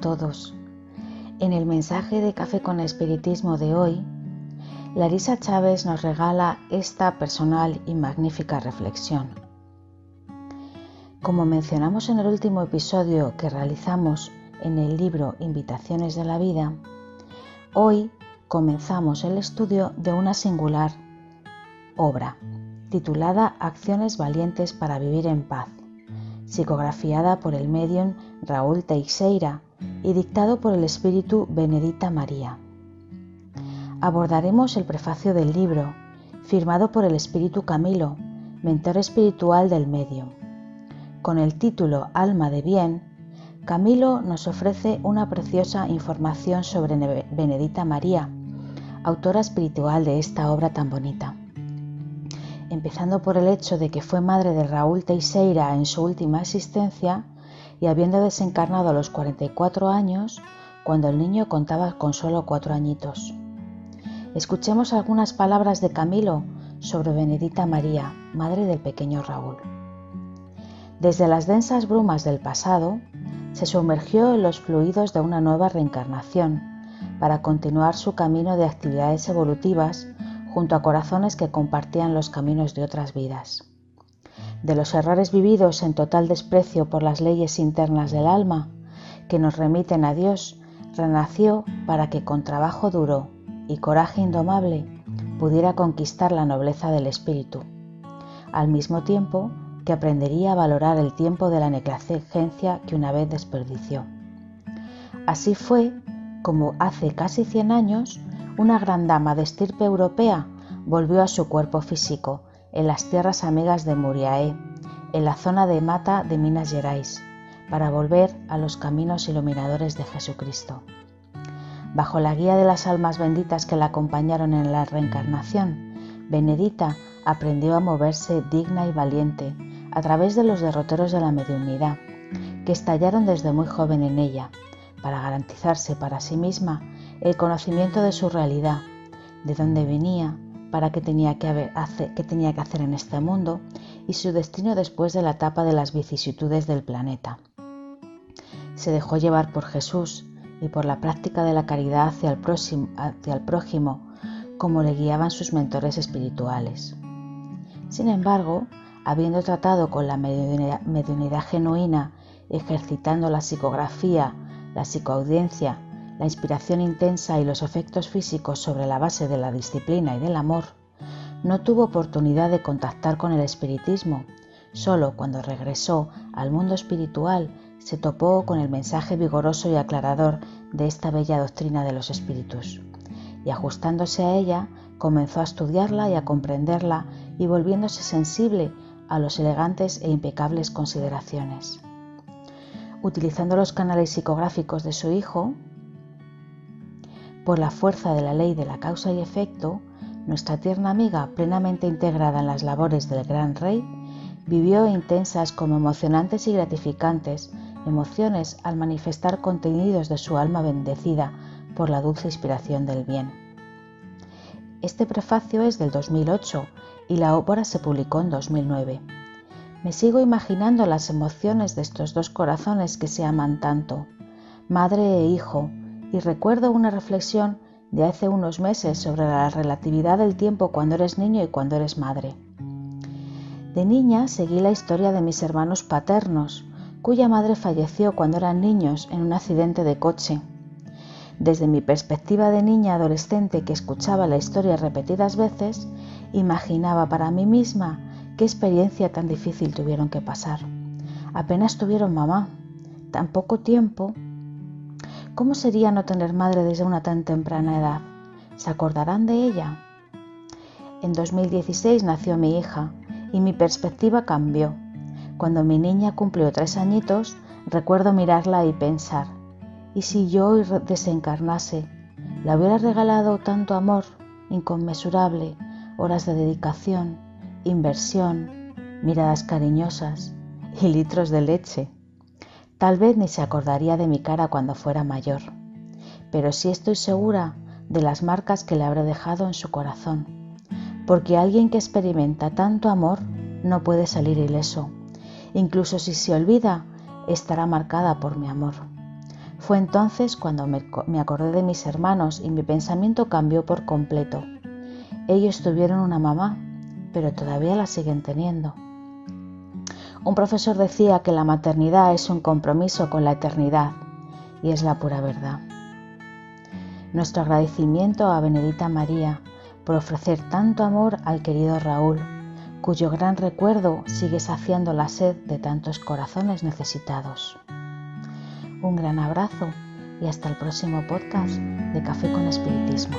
Todos. En el mensaje de Café con Espiritismo de hoy, Larisa Chávez nos regala esta personal y magnífica reflexión. Como mencionamos en el último episodio que realizamos en el libro Invitaciones de la Vida, hoy comenzamos el estudio de una singular obra titulada Acciones valientes para vivir en paz, psicografiada por el medium Raúl Teixeira y dictado por el espíritu Benedita María. Abordaremos el prefacio del libro, firmado por el espíritu Camilo, mentor espiritual del medium. Con el título Alma de Bien, Camilo nos ofrece una preciosa información sobre Benedita María, autora espiritual de esta obra tan bonita empezando por el hecho de que fue madre de Raúl Teixeira en su última existencia y habiendo desencarnado a los 44 años cuando el niño contaba con solo cuatro añitos. Escuchemos algunas palabras de Camilo sobre Benedita María, madre del pequeño Raúl. Desde las densas brumas del pasado, se sumergió en los fluidos de una nueva reencarnación para continuar su camino de actividades evolutivas junto a corazones que compartían los caminos de otras vidas. De los errores vividos en total desprecio por las leyes internas del alma, que nos remiten a Dios, renació para que con trabajo duro y coraje indomable pudiera conquistar la nobleza del espíritu, al mismo tiempo que aprendería a valorar el tiempo de la negligencia que una vez desperdició. Así fue como hace casi 100 años una gran dama de estirpe europea volvió a su cuerpo físico en las tierras amigas de Muriaé, en la zona de Mata de Minas Gerais, para volver a los caminos iluminadores de Jesucristo. Bajo la guía de las almas benditas que la acompañaron en la reencarnación, Benedita aprendió a moverse digna y valiente a través de los derroteros de la mediunidad, que estallaron desde muy joven en ella, para garantizarse para sí misma el conocimiento de su realidad, de dónde venía, para qué tenía que, hacer, tenía que hacer en este mundo y su destino después de la etapa de las vicisitudes del planeta. Se dejó llevar por Jesús y por la práctica de la caridad hacia el prójimo, como le guiaban sus mentores espirituales. Sin embargo, habiendo tratado con la mediunidad genuina, ejercitando la psicografía, la psicoaudiencia la inspiración intensa y los efectos físicos sobre la base de la disciplina y del amor, no tuvo oportunidad de contactar con el espiritismo. Solo cuando regresó al mundo espiritual se topó con el mensaje vigoroso y aclarador de esta bella doctrina de los espíritus. Y ajustándose a ella, comenzó a estudiarla y a comprenderla y volviéndose sensible a los elegantes e impecables consideraciones. Utilizando los canales psicográficos de su hijo, por la fuerza de la ley de la causa y efecto, nuestra tierna amiga, plenamente integrada en las labores del gran rey, vivió intensas como emocionantes y gratificantes emociones al manifestar contenidos de su alma bendecida por la dulce inspiración del bien. Este prefacio es del 2008 y la obra se publicó en 2009. Me sigo imaginando las emociones de estos dos corazones que se aman tanto, madre e hijo, y recuerdo una reflexión de hace unos meses sobre la relatividad del tiempo cuando eres niño y cuando eres madre. De niña seguí la historia de mis hermanos paternos, cuya madre falleció cuando eran niños en un accidente de coche. Desde mi perspectiva de niña adolescente que escuchaba la historia repetidas veces, imaginaba para mí misma qué experiencia tan difícil tuvieron que pasar. Apenas tuvieron mamá, tan poco tiempo ¿Cómo sería no tener madre desde una tan temprana edad? ¿Se acordarán de ella? En 2016 nació mi hija y mi perspectiva cambió. Cuando mi niña cumplió tres añitos, recuerdo mirarla y pensar, ¿y si yo hoy desencarnase? ¿Le hubiera regalado tanto amor, inconmensurable, horas de dedicación, inversión, miradas cariñosas y litros de leche? Tal vez ni se acordaría de mi cara cuando fuera mayor, pero sí estoy segura de las marcas que le habré dejado en su corazón, porque alguien que experimenta tanto amor no puede salir ileso. Incluso si se olvida, estará marcada por mi amor. Fue entonces cuando me, acordé de mis hermanos y mi pensamiento cambió por completo. Ellos tuvieron una mamá, pero todavía la siguen teniendo. Un profesor decía que la maternidad es un compromiso con la eternidad y es la pura verdad. Nuestro agradecimiento a Benedita María por ofrecer tanto amor al querido Raúl, cuyo gran recuerdo sigue saciando la sed de tantos corazones necesitados. Un gran abrazo y hasta el próximo podcast de Café con Espiritismo.